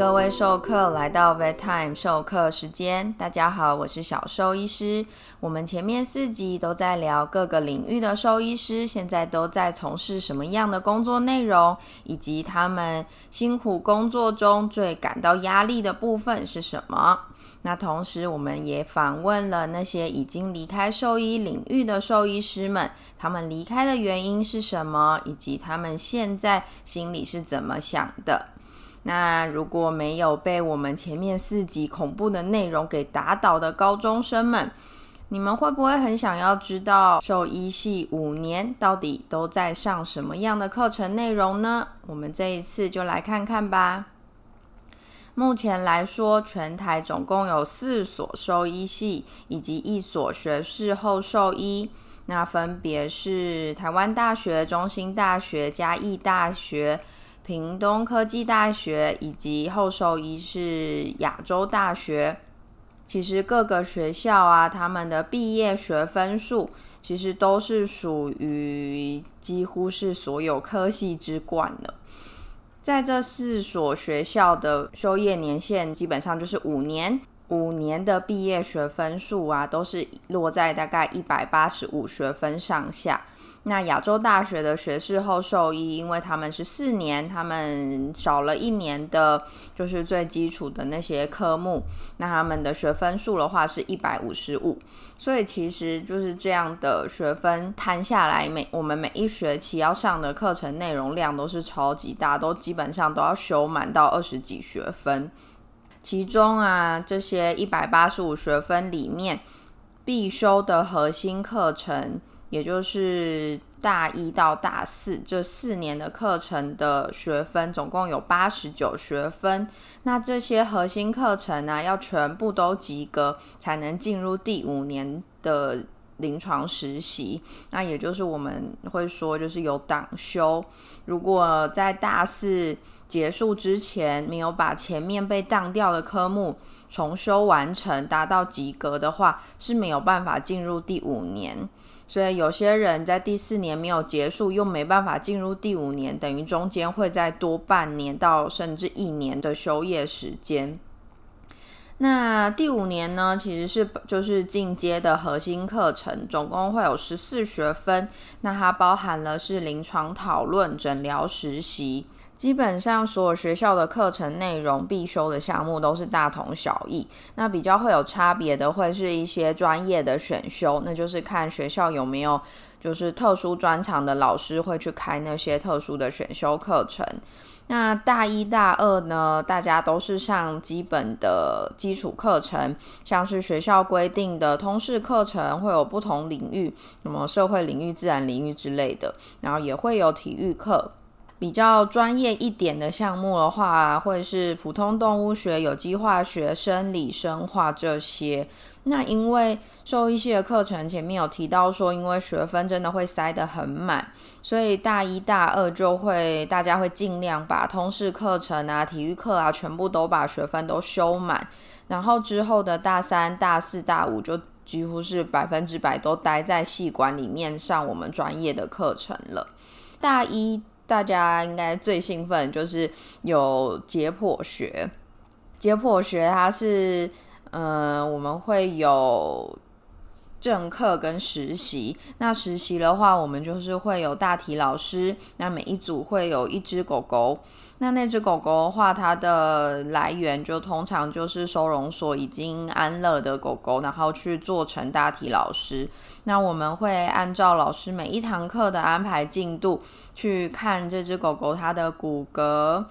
各位授课来到 Vet Time 授课时间。大家好，我是小兽医师。我们前面四集都在聊各个领域的兽医师现在都在从事什么样的工作内容，以及他们辛苦工作中最感到压力的部分是什么。那同时，我们也访问了那些已经离开兽医领域的兽医师们，他们离开的原因是什么，以及他们现在心里是怎么想的。那如果没有被我们前面四集恐怖的内容给打倒的高中生们，你们会不会很想要知道兽医系五年到底都在上什么样的课程内容呢？我们这一次就来看看吧。目前来说，全台总共有四所兽医系以及一所学士后兽医，那分别是台湾大学、中兴大学、嘉义大学。屏东科技大学以及后兽医是亚洲大学。其实各个学校啊，他们的毕业学分数其实都是属于几乎是所有科系之冠的。在这四所学校的修业年限基本上就是五年，五年的毕业学分数啊，都是落在大概一百八十五学分上下。那亚洲大学的学士后兽医，因为他们是四年，他们少了一年的，就是最基础的那些科目，那他们的学分数的话是一百五十五，所以其实就是这样的学分摊下来，每我们每一学期要上的课程内容量都是超级大，都基本上都要修满到二十几学分，其中啊这些一百八十五学分里面必修的核心课程。也就是大一到大四这四年的课程的学分，总共有八十九学分。那这些核心课程呢，要全部都及格，才能进入第五年的临床实习。那也就是我们会说，就是有党修。如果在大四结束之前，没有把前面被当掉的科目重修完成，达到及格的话，是没有办法进入第五年。所以有些人在第四年没有结束，又没办法进入第五年，等于中间会再多半年到甚至一年的休业时间。那第五年呢，其实是就是进阶的核心课程，总共会有十四学分。那它包含了是临床讨论、诊疗实习。基本上所有学校的课程内容必修的项目都是大同小异，那比较会有差别的会是一些专业的选修，那就是看学校有没有就是特殊专长的老师会去开那些特殊的选修课程。那大一大二呢，大家都是上基本的基础课程，像是学校规定的通识课程会有不同领域，什么社会领域、自然领域之类的，然后也会有体育课。比较专业一点的项目的话，会是普通动物学、有机化学、生理、生化这些。那因为兽医系的课程前面有提到说，因为学分真的会塞得很满，所以大一、大二就会大家会尽量把通识课程啊、体育课啊，全部都把学分都修满。然后之后的大三、大四、大五就几乎是百分之百都待在系馆里面上我们专业的课程了。大一。大家应该最兴奋就是有解剖学，解剖学它是，嗯，我们会有正课跟实习。那实习的话，我们就是会有大体老师，那每一组会有一只狗狗。那那只狗狗的话，它的来源就通常就是收容所已经安乐的狗狗，然后去做成大体老师。那我们会按照老师每一堂课的安排进度去看这只狗狗它的骨骼，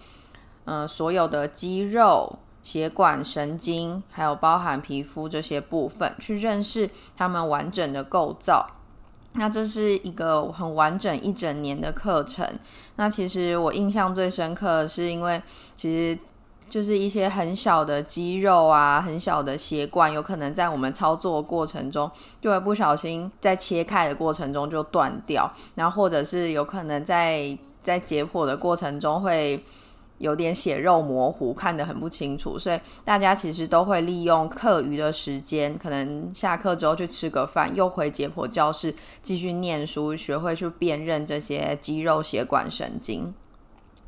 呃，所有的肌肉、血管、神经，还有包含皮肤这些部分，去认识它们完整的构造。那这是一个很完整一整年的课程。那其实我印象最深刻，是因为其实就是一些很小的肌肉啊，很小的血管，有可能在我们操作过程中，就会不小心在切开的过程中就断掉，然后或者是有可能在在解剖的过程中会。有点血肉模糊，看得很不清楚，所以大家其实都会利用课余的时间，可能下课之后去吃个饭，又回解剖教室继续念书，学会去辨认这些肌肉、血管、神经。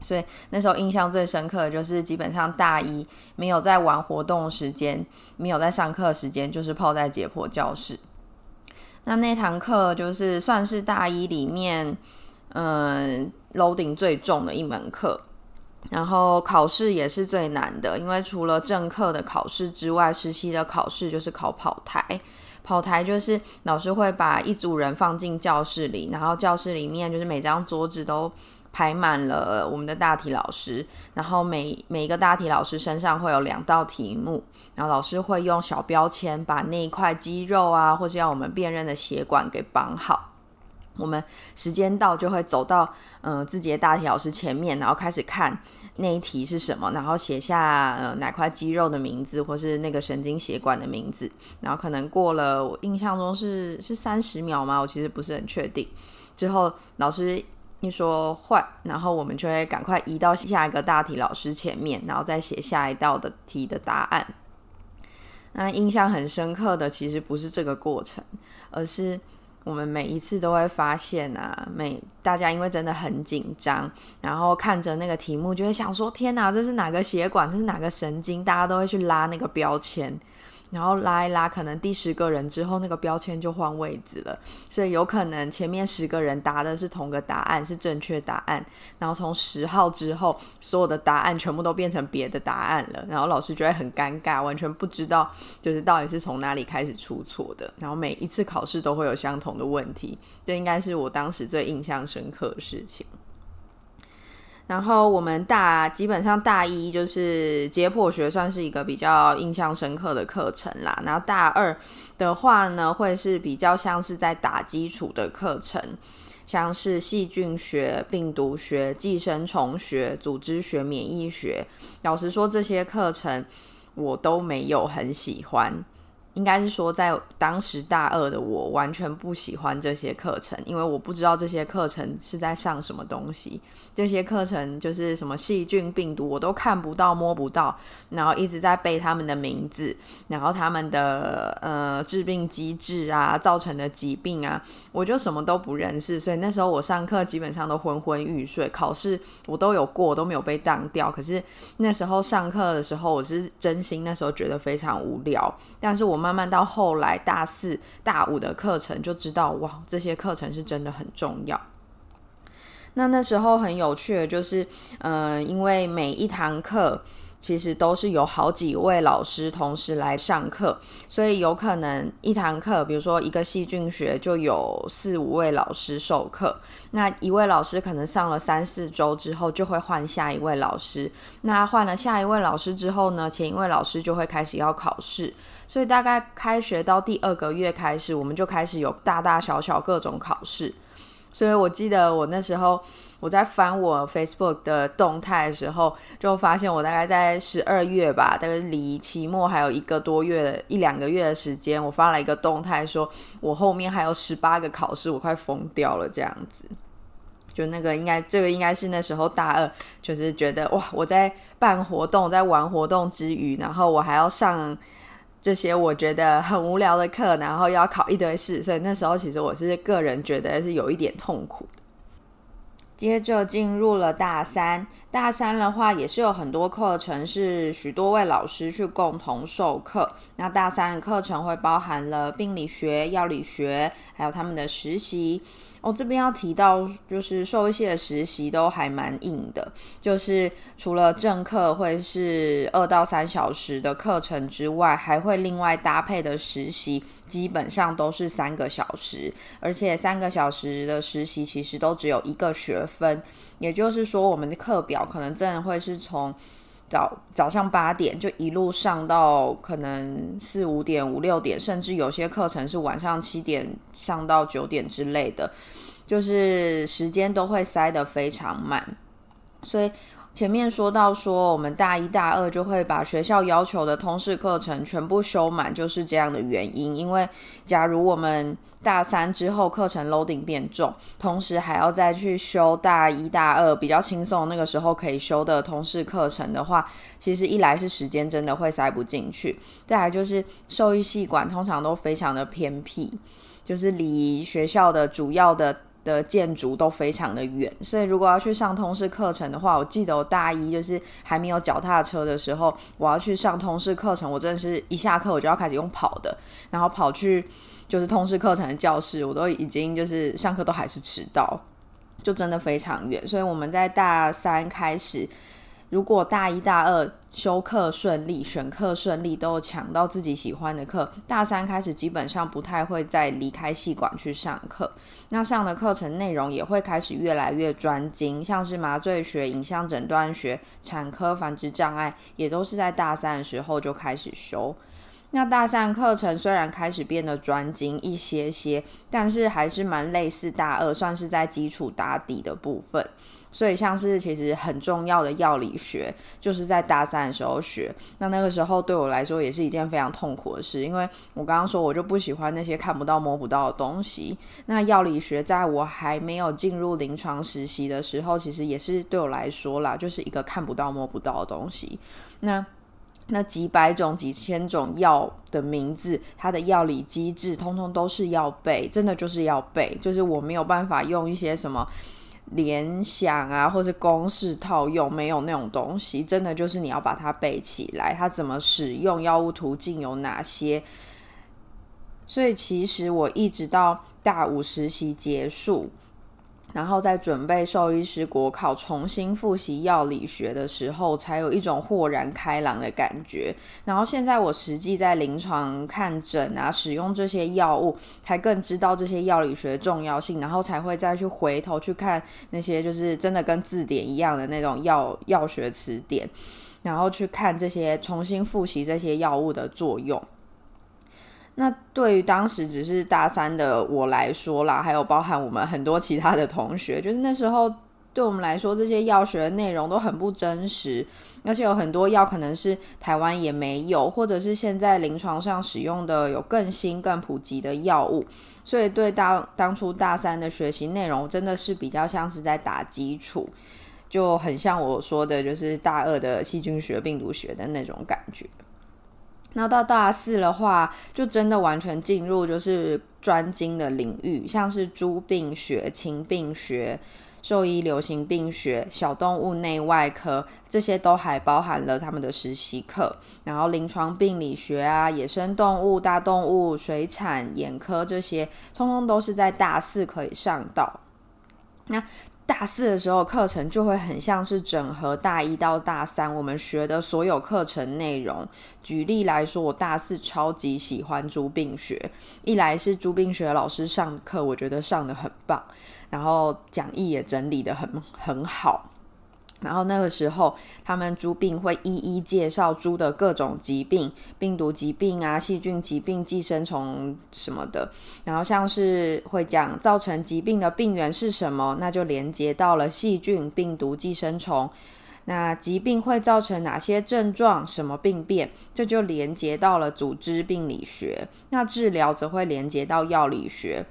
所以那时候印象最深刻的就是，基本上大一没有在玩活动时间，没有在上课时间，就是泡在解剖教室。那那堂课就是算是大一里面，嗯，loading 最重的一门课，然后考试也是最难的，因为除了正课的考试之外，实习的考试就是考跑台。跑台就是老师会把一组人放进教室里，然后教室里面就是每张桌子都。排满了我们的大题老师，然后每每一个大题老师身上会有两道题目，然后老师会用小标签把那一块肌肉啊，或是要我们辨认的血管给绑好。我们时间到就会走到嗯自己的大题老师前面，然后开始看那一题是什么，然后写下呃哪块肌肉的名字，或是那个神经血管的名字。然后可能过了，我印象中是是三十秒吗？我其实不是很确定。之后老师。一说坏，然后我们就会赶快移到下一个大题老师前面，然后再写下一道的题的答案。那印象很深刻的，其实不是这个过程，而是我们每一次都会发现啊，每大家因为真的很紧张，然后看着那个题目就会想说：天哪，这是哪个血管？这是哪个神经？大家都会去拉那个标签。然后拉一拉，可能第十个人之后，那个标签就换位置了，所以有可能前面十个人答的是同个答案，是正确答案。然后从十号之后，所有的答案全部都变成别的答案了，然后老师就会很尴尬，完全不知道就是到底是从哪里开始出错的。然后每一次考试都会有相同的问题，这应该是我当时最印象深刻的事情。然后我们大基本上大一就是解剖学算是一个比较印象深刻的课程啦。然后大二的话呢，会是比较像是在打基础的课程，像是细菌学、病毒学、寄生虫学、组织学、免疫学。老实说，这些课程我都没有很喜欢。应该是说，在当时大二的我完全不喜欢这些课程，因为我不知道这些课程是在上什么东西。这些课程就是什么细菌、病毒，我都看不到、摸不到，然后一直在背他们的名字，然后他们的呃致病机制啊，造成的疾病啊，我就什么都不认识。所以那时候我上课基本上都昏昏欲睡，考试我都有过，都没有被当掉。可是那时候上课的时候，我是真心那时候觉得非常无聊，但是我。慢慢到后来大四、大五的课程，就知道哇，这些课程是真的很重要。那那时候很有趣的，就是嗯，因为每一堂课。其实都是有好几位老师同时来上课，所以有可能一堂课，比如说一个细菌学就有四五位老师授课。那一位老师可能上了三四周之后，就会换下一位老师。那换了下一位老师之后呢，前一位老师就会开始要考试。所以大概开学到第二个月开始，我们就开始有大大小小各种考试。所以我记得我那时候。我在翻我 Facebook 的动态的时候，就发现我大概在十二月吧，大概离期末还有一个多月、一两个月的时间，我发了一个动态，说我后面还有十八个考试，我快疯掉了这样子。就那个应该，这个应该是那时候大二，就是觉得哇，我在办活动、在玩活动之余，然后我还要上这些我觉得很无聊的课，然后要考一堆试，所以那时候其实我是个人觉得是有一点痛苦的。接着进入了大三，大三的话也是有很多课程是许多位老师去共同授课。那大三的课程会包含了病理学、药理学，还有他们的实习。我这边要提到，就是兽医系的实习都还蛮硬的，就是除了正课会是二到三小时的课程之外，还会另外搭配的实习，基本上都是三个小时，而且三个小时的实习其实都只有一个学分，也就是说，我们的课表可能真的会是从早早上八点就一路上到可能四五点、五六点，甚至有些课程是晚上七点上到九点之类的。就是时间都会塞得非常满，所以前面说到说我们大一大二就会把学校要求的通识课程全部修满，就是这样的原因。因为假如我们大三之后课程 loading 变重，同时还要再去修大一大二比较轻松那个时候可以修的通识课程的话，其实一来是时间真的会塞不进去，再来就是兽医系馆通常都非常的偏僻，就是离学校的主要的。的建筑都非常的远，所以如果要去上通识课程的话，我记得我大一就是还没有脚踏车的时候，我要去上通识课程，我真的是一下课我就要开始用跑的，然后跑去就是通识课程的教室，我都已经就是上课都还是迟到，就真的非常远。所以我们在大三开始，如果大一大二。修课顺利，选课顺利，都抢到自己喜欢的课。大三开始，基本上不太会再离开系馆去上课。那上的课程内容也会开始越来越专精，像是麻醉学、影像诊断学、产科、繁殖障碍，也都是在大三的时候就开始修。那大三课程虽然开始变得专精一些些，但是还是蛮类似大二，算是在基础打底的部分。所以，像是其实很重要的药理学，就是在大三的时候学。那那个时候对我来说也是一件非常痛苦的事，因为我刚刚说我就不喜欢那些看不到、摸不到的东西。那药理学在我还没有进入临床实习的时候，其实也是对我来说啦，就是一个看不到、摸不到的东西。那那几百种、几千种药的名字，它的药理机制，通通都是要背，真的就是要背。就是我没有办法用一些什么。联想啊，或是公式套用，没有那种东西，真的就是你要把它背起来，它怎么使用，药物途径有哪些。所以其实我一直到大五实习结束。然后在准备兽医师国考，重新复习药理学的时候，才有一种豁然开朗的感觉。然后现在我实际在临床看诊啊，使用这些药物，才更知道这些药理学的重要性，然后才会再去回头去看那些就是真的跟字典一样的那种药药学词典，然后去看这些重新复习这些药物的作用。那对于当时只是大三的我来说啦，还有包含我们很多其他的同学，就是那时候对我们来说，这些药学的内容都很不真实，而且有很多药可能是台湾也没有，或者是现在临床上使用的有更新、更普及的药物，所以对当当初大三的学习内容，真的是比较像是在打基础，就很像我说的，就是大二的细菌学、病毒学的那种感觉。那到大四的话，就真的完全进入就是专精的领域，像是猪病学、禽病学、兽医流行病学、小动物内外科，这些都还包含了他们的实习课。然后临床病理学啊、野生动物、大动物、水产、眼科这些，通通都是在大四可以上到。那大四的时候，课程就会很像是整合大一到大三我们学的所有课程内容。举例来说，我大四超级喜欢朱病学，一来是朱病学老师上课，我觉得上的很棒，然后讲义也整理的很很好。然后那个时候，他们猪病会一一介绍猪的各种疾病，病毒疾病啊、细菌疾病、寄生虫什么的。然后像是会讲造成疾病的病源是什么，那就连接到了细菌、病毒、寄生虫。那疾病会造成哪些症状、什么病变，这就连接到了组织病理学。那治疗则会连接到药理学。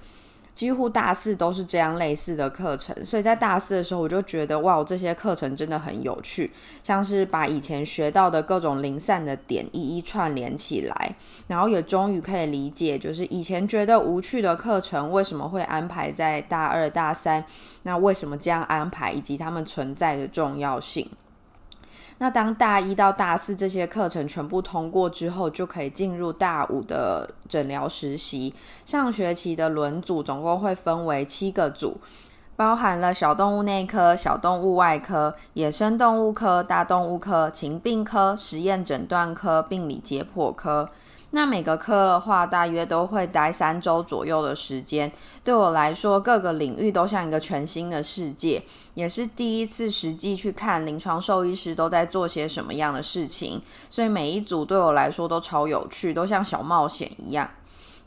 几乎大四都是这样类似的课程，所以在大四的时候，我就觉得哇，这些课程真的很有趣，像是把以前学到的各种零散的点一一串联起来，然后也终于可以理解，就是以前觉得无趣的课程为什么会安排在大二、大三，那为什么这样安排，以及他们存在的重要性。那当大一到大四这些课程全部通过之后，就可以进入大五的诊疗实习。上学期的轮组总共会分为七个组，包含了小动物内科、小动物外科、野生动物科、大动物科、禽病科、实验诊断科、病理解剖科。那每个科的话，大约都会待三周左右的时间。对我来说，各个领域都像一个全新的世界，也是第一次实际去看临床兽医师都在做些什么样的事情。所以每一组对我来说都超有趣，都像小冒险一样。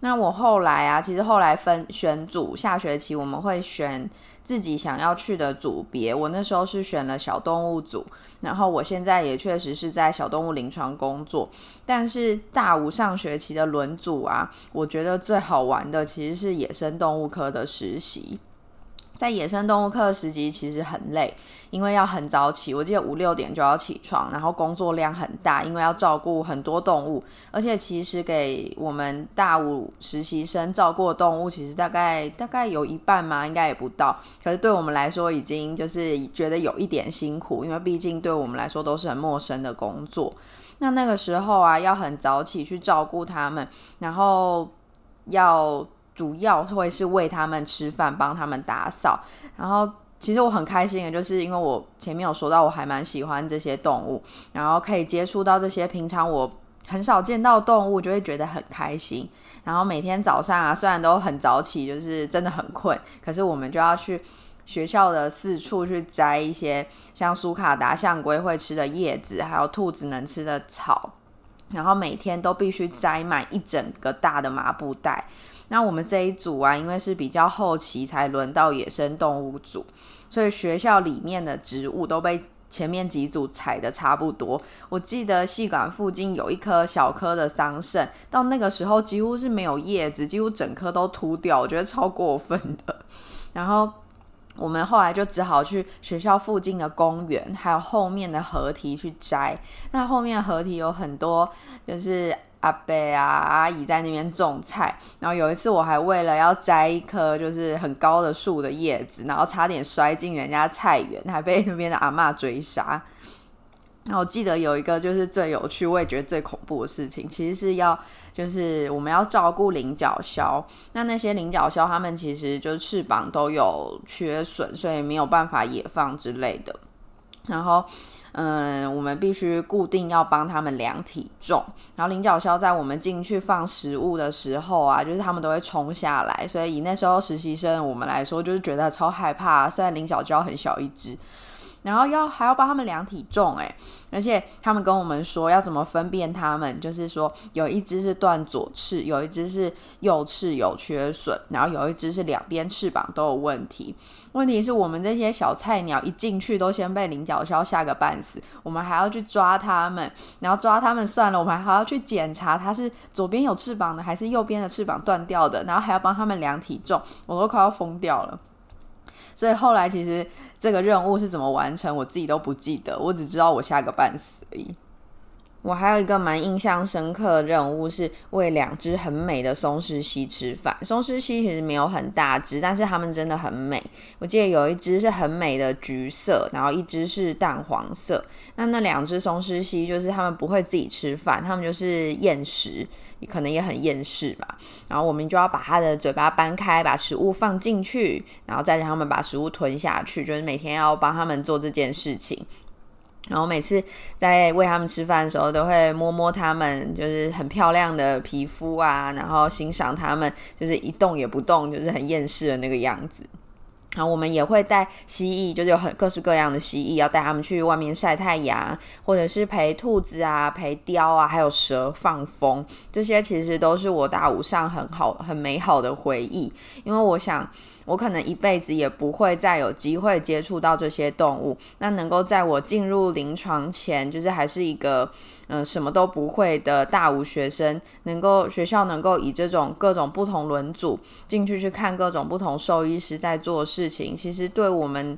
那我后来啊，其实后来分选组，下学期我们会选。自己想要去的组别，我那时候是选了小动物组，然后我现在也确实是在小动物临床工作。但是大五上学期的轮组啊，我觉得最好玩的其实是野生动物科的实习。在野生动物课时期其实很累，因为要很早起，我记得五六点就要起床，然后工作量很大，因为要照顾很多动物，而且其实给我们大五实习生照顾的动物，其实大概大概有一半嘛，应该也不到，可是对我们来说已经就是觉得有一点辛苦，因为毕竟对我们来说都是很陌生的工作。那那个时候啊，要很早起去照顾他们，然后要。主要会是喂他们吃饭，帮他们打扫。然后，其实我很开心的，就是因为我前面有说到，我还蛮喜欢这些动物，然后可以接触到这些平常我很少见到动物，就会觉得很开心。然后每天早上啊，虽然都很早起，就是真的很困，可是我们就要去学校的四处去摘一些像苏卡达象龟会吃的叶子，还有兔子能吃的草，然后每天都必须摘满一整个大的麻布袋。那我们这一组啊，因为是比较后期才轮到野生动物组，所以学校里面的植物都被前面几组采的差不多。我记得戏馆附近有一棵小棵的桑葚，到那个时候几乎是没有叶子，几乎整棵都秃掉，我觉得超过分的。然后我们后来就只好去学校附近的公园，还有后面的河堤去摘。那后面河堤有很多，就是。阿伯啊，阿姨在那边种菜，然后有一次我还为了要摘一棵就是很高的树的叶子，然后差点摔进人家菜园，还被那边的阿妈追杀。然后记得有一个就是最有趣，我也觉得最恐怖的事情，其实是要就是我们要照顾菱角鸮，那那些菱角鸮它们其实就是翅膀都有缺损，所以没有办法野放之类的，然后。嗯，我们必须固定要帮他们量体重，然后菱角鸮在我们进去放食物的时候啊，就是他们都会冲下来，所以以那时候实习生我们来说，就是觉得超害怕。虽然菱角鸮很小一只。然后要还要帮他们量体重诶，而且他们跟我们说要怎么分辨他们，就是说有一只是断左翅，有一只是右翅有缺损，然后有一只是两边翅膀都有问题。问题是我们这些小菜鸟一进去都先被菱角鸮吓个半死，我们还要去抓它们，然后抓它们算了，我们还要去检查它是左边有翅膀的还是右边的翅膀断掉的，然后还要帮他们量体重，我都快要疯掉了。所以后来其实这个任务是怎么完成，我自己都不记得，我只知道我吓个半死而已。我还有一个蛮印象深刻的任务是喂两只很美的松狮蜥吃饭。松狮蜥其实没有很大只，但是它们真的很美。我记得有一只是很美的橘色，然后一只是淡黄色。那那两只松狮蜥就是它们不会自己吃饭，它们就是厌食。可能也很厌世吧，然后我们就要把它的嘴巴掰开，把食物放进去，然后再让他们把食物吞下去，就是每天要帮他们做这件事情。然后每次在喂他们吃饭的时候，都会摸摸他们，就是很漂亮的皮肤啊，然后欣赏他们，就是一动也不动，就是很厌世的那个样子。然后我们也会带蜥蜴，就是有很各式各样的蜥蜴，要带他们去外面晒太阳，或者是陪兔子啊、陪雕啊，还有蛇放风，这些其实都是我大五上很好、很美好的回忆，因为我想。我可能一辈子也不会再有机会接触到这些动物。那能够在我进入临床前，就是还是一个嗯什么都不会的大五学生，能够学校能够以这种各种不同轮组进去去看各种不同兽医师在做事情，其实对我们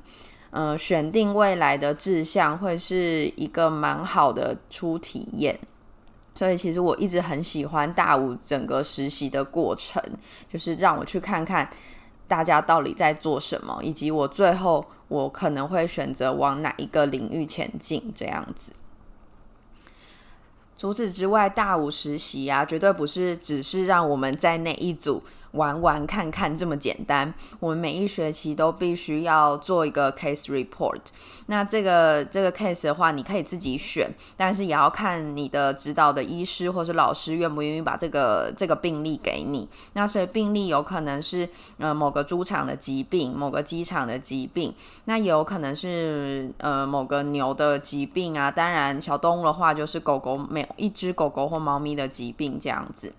嗯选定未来的志向会是一个蛮好的初体验。所以其实我一直很喜欢大五整个实习的过程，就是让我去看看。大家到底在做什么，以及我最后我可能会选择往哪一个领域前进，这样子。除此之外，大五实习啊，绝对不是只是让我们在那一组。玩玩看看这么简单，我们每一学期都必须要做一个 case report。那这个这个 case 的话，你可以自己选，但是也要看你的指导的医师或是老师愿不愿意把这个这个病例给你。那所以病例有可能是呃某个猪场的疾病，某个机场的疾病，那也有可能是呃某个牛的疾病啊。当然小动物的话，就是狗狗每一只狗狗或猫咪的疾病这样子。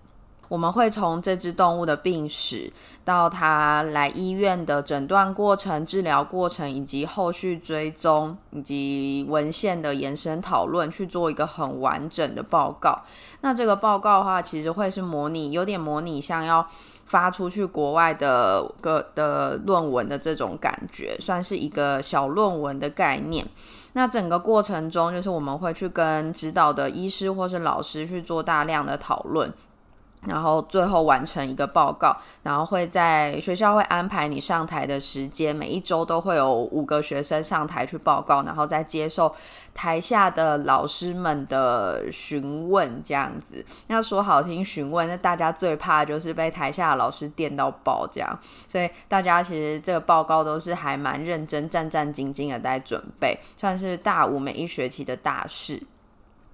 我们会从这只动物的病史，到它来医院的诊断过程、治疗过程，以及后续追踪以及文献的延伸讨论，去做一个很完整的报告。那这个报告的话，其实会是模拟，有点模拟像要发出去国外的个的论文的这种感觉，算是一个小论文的概念。那整个过程中，就是我们会去跟指导的医师或是老师去做大量的讨论。然后最后完成一个报告，然后会在学校会安排你上台的时间，每一周都会有五个学生上台去报告，然后再接受台下的老师们的询问，这样子。要说好听询问，那大家最怕就是被台下的老师电到爆这样。所以大家其实这个报告都是还蛮认真、战战兢兢的在准备，算是大五每一学期的大事。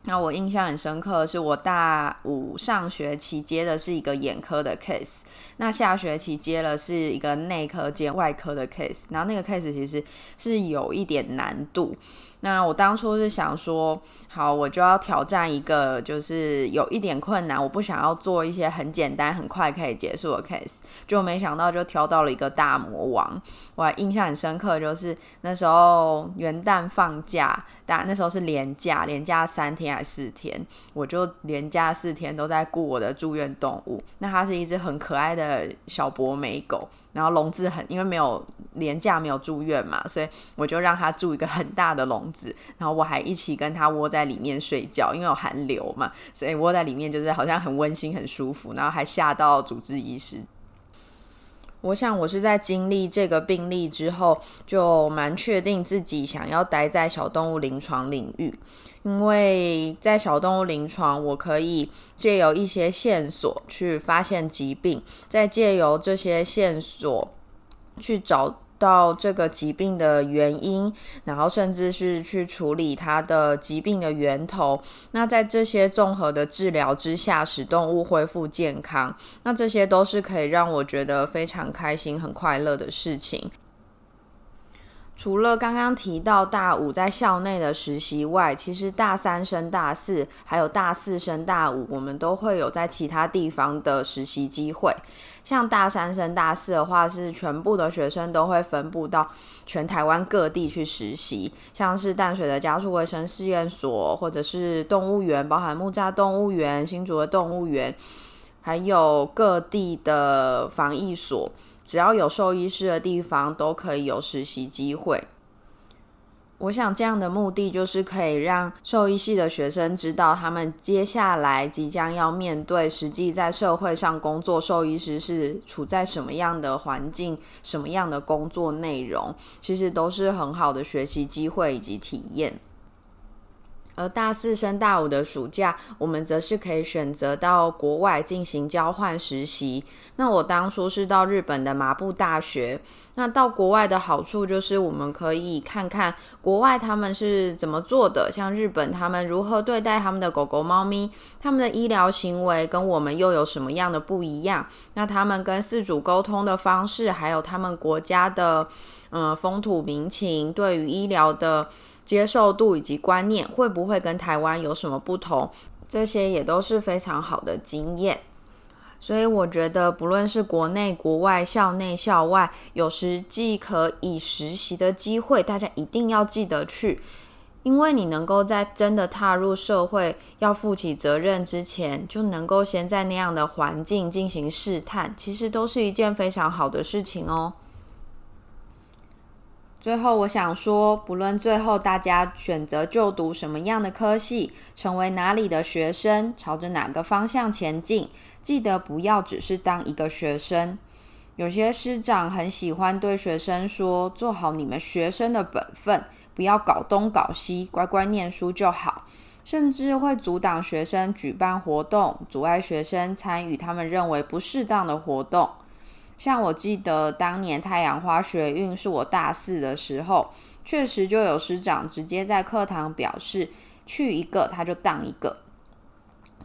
那我印象很深刻，是我大五上学期接的是一个眼科的 case，那下学期接了是一个内科兼外科的 case，然后那个 case 其实是有一点难度。那我当初是想说，好，我就要挑战一个，就是有一点困难，我不想要做一些很简单、很快可以结束的 case，就没想到就挑到了一个大魔王。我还印象很深刻，就是那时候元旦放假，但那时候是连假，连假三天还是四天，我就连假四天都在顾我的住院动物。那它是一只很可爱的小博美狗。然后笼子很，因为没有廉价没有住院嘛，所以我就让它住一个很大的笼子，然后我还一起跟它窝在里面睡觉，因为有寒流嘛，所以窝在里面就是好像很温馨很舒服，然后还吓到主治医师。我想我是在经历这个病例之后，就蛮确定自己想要待在小动物临床领域。因为在小动物临床，我可以借由一些线索去发现疾病，再借由这些线索去找到这个疾病的原因，然后甚至是去处理它的疾病的源头。那在这些综合的治疗之下，使动物恢复健康，那这些都是可以让我觉得非常开心、很快乐的事情。除了刚刚提到大五在校内的实习外，其实大三升大四，还有大四升大五，我们都会有在其他地方的实习机会。像大三升大四的话，是全部的学生都会分布到全台湾各地去实习，像是淡水的加速卫生试验所，或者是动物园，包含木栅动物园、新竹的动物园，还有各地的防疫所。只要有兽医师的地方，都可以有实习机会。我想这样的目的就是可以让兽医系的学生知道，他们接下来即将要面对实际在社会上工作，兽医师是处在什么样的环境、什么样的工作内容，其实都是很好的学习机会以及体验。而大四升大五的暑假，我们则是可以选择到国外进行交换实习。那我当初是到日本的麻布大学。那到国外的好处就是，我们可以看看国外他们是怎么做的，像日本他们如何对待他们的狗狗、猫咪，他们的医疗行为跟我们又有什么样的不一样？那他们跟饲主沟通的方式，还有他们国家的嗯风土民情，对于医疗的。接受度以及观念会不会跟台湾有什么不同？这些也都是非常好的经验。所以我觉得，不论是国内、国外、校内、校外，有实际可以实习的机会，大家一定要记得去，因为你能够在真的踏入社会、要负起责任之前，就能够先在那样的环境进行试探，其实都是一件非常好的事情哦。最后，我想说，不论最后大家选择就读什么样的科系，成为哪里的学生，朝着哪个方向前进，记得不要只是当一个学生。有些师长很喜欢对学生说：“做好你们学生的本分，不要搞东搞西，乖乖念书就好。”甚至会阻挡学生举办活动，阻碍学生参与他们认为不适当的活动。像我记得当年太阳花学运是我大四的时候，确实就有师长直接在课堂表示，去一个他就当一个。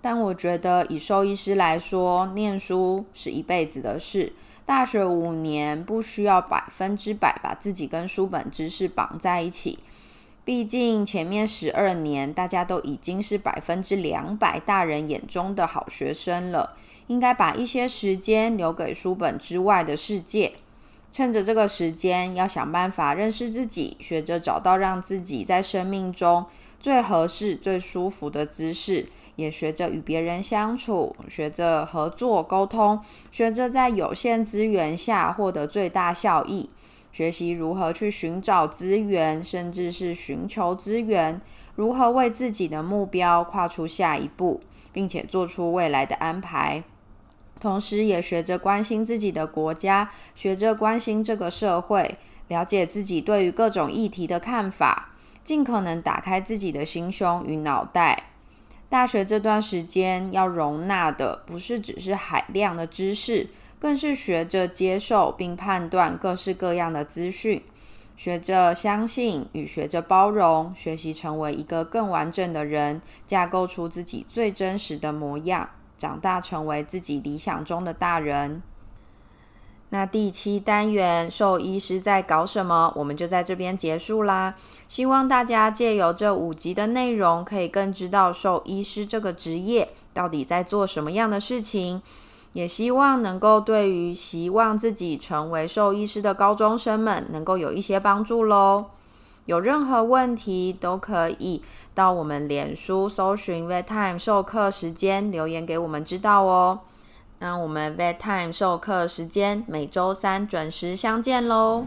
但我觉得以兽医师来说，念书是一辈子的事，大学五年不需要百分之百把自己跟书本知识绑在一起，毕竟前面十二年大家都已经是百分之两百大人眼中的好学生了。应该把一些时间留给书本之外的世界。趁着这个时间，要想办法认识自己，学着找到让自己在生命中最合适、最舒服的姿势，也学着与别人相处，学着合作沟通，学着在有限资源下获得最大效益，学习如何去寻找资源，甚至是寻求资源，如何为自己的目标跨出下一步，并且做出未来的安排。同时，也学着关心自己的国家，学着关心这个社会，了解自己对于各种议题的看法，尽可能打开自己的心胸与脑袋。大学这段时间要容纳的，不是只是海量的知识，更是学着接受并判断各式各样的资讯，学着相信与学着包容，学习成为一个更完整的人，架构出自己最真实的模样。长大成为自己理想中的大人。那第七单元兽医师在搞什么？我们就在这边结束啦。希望大家借由这五集的内容，可以更知道兽医师这个职业到底在做什么样的事情。也希望能够对于希望自己成为兽医师的高中生们，能够有一些帮助喽。有任何问题都可以到我们脸书搜寻 Vet Time 授课时间留言给我们知道哦。那我们 Vet Time 授课时间每周三准时相见喽。